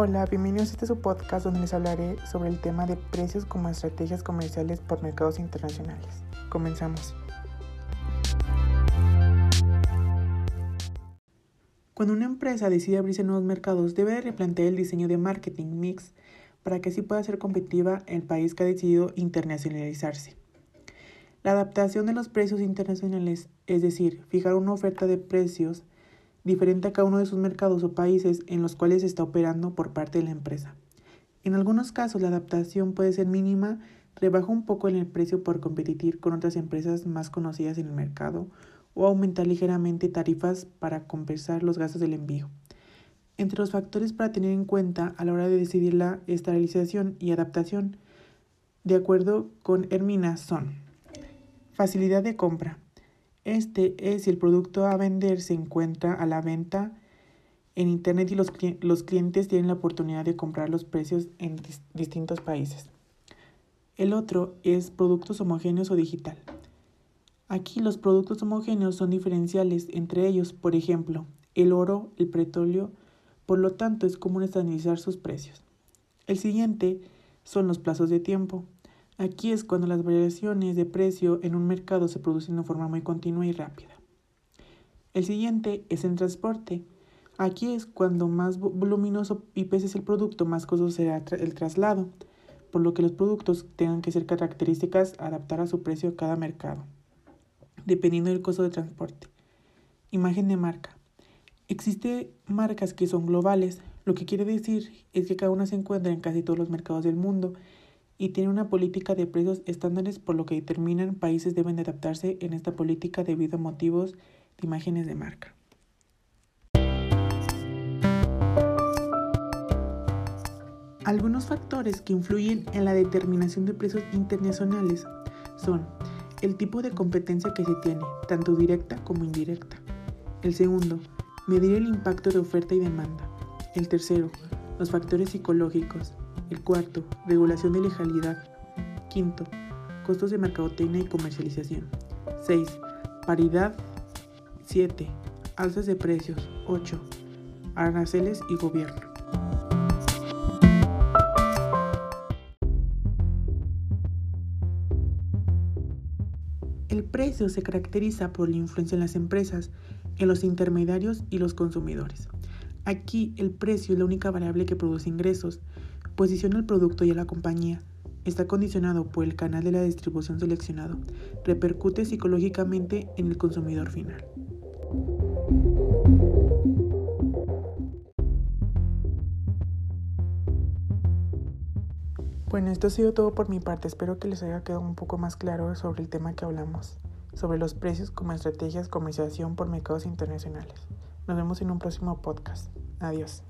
Hola, bienvenidos a este su podcast donde les hablaré sobre el tema de precios como estrategias comerciales por mercados internacionales. Comenzamos. Cuando una empresa decide abrirse nuevos mercados, debe replantear el diseño de marketing mix para que así pueda ser competitiva el país que ha decidido internacionalizarse. La adaptación de los precios internacionales, es decir, fijar una oferta de precios diferente a cada uno de sus mercados o países en los cuales está operando por parte de la empresa. En algunos casos la adaptación puede ser mínima, rebaja un poco en el precio por competir con otras empresas más conocidas en el mercado o aumentar ligeramente tarifas para compensar los gastos del envío. Entre los factores para tener en cuenta a la hora de decidir la esterilización y adaptación, de acuerdo con Hermina, son facilidad de compra, este es si el producto a vender se encuentra a la venta en Internet y los, clientes tienen la oportunidad de comprar los precios en distintos países. El otro es productos homogéneos o digital. Aquí los productos homogéneos son diferenciales entre ellos, por ejemplo, el oro, el petróleo, por lo tanto es común estabilizar sus precios. El siguiente son los plazos de tiempo. Aquí es cuando las variaciones de precio en un mercado se producen de forma muy continua y rápida. El siguiente es el transporte. Aquí es cuando más voluminoso y pese el producto, más costoso será el traslado, por lo que los productos tengan que ser características adaptar a su precio a cada mercado, dependiendo del costo de transporte. Imagen de marca. Existen marcas que son globales, lo que quiere decir es que cada una se encuentra en casi todos los mercados del mundo y tiene una política de precios estándares por lo que determinan países deben de adaptarse en esta política debido a motivos de imágenes de marca. Algunos factores que influyen en la determinación de precios internacionales son el tipo de competencia que se tiene, tanto directa como indirecta. El segundo, medir el impacto de oferta y demanda. El tercero, los factores psicológicos. El cuarto, regulación de legalidad. Quinto, costos de mercadotecnia y comercialización. 6. Paridad. 7. Alzas de precios. 8. Aranceles y gobierno. El precio se caracteriza por la influencia en las empresas, en los intermediarios y los consumidores. Aquí el precio es la única variable que produce ingresos, Posiciona el producto y a la compañía. Está condicionado por el canal de la distribución seleccionado. Repercute psicológicamente en el consumidor final. Bueno, esto ha sido todo por mi parte. Espero que les haya quedado un poco más claro sobre el tema que hablamos, sobre los precios como estrategias de comercialización por mercados internacionales. Nos vemos en un próximo podcast. Adiós.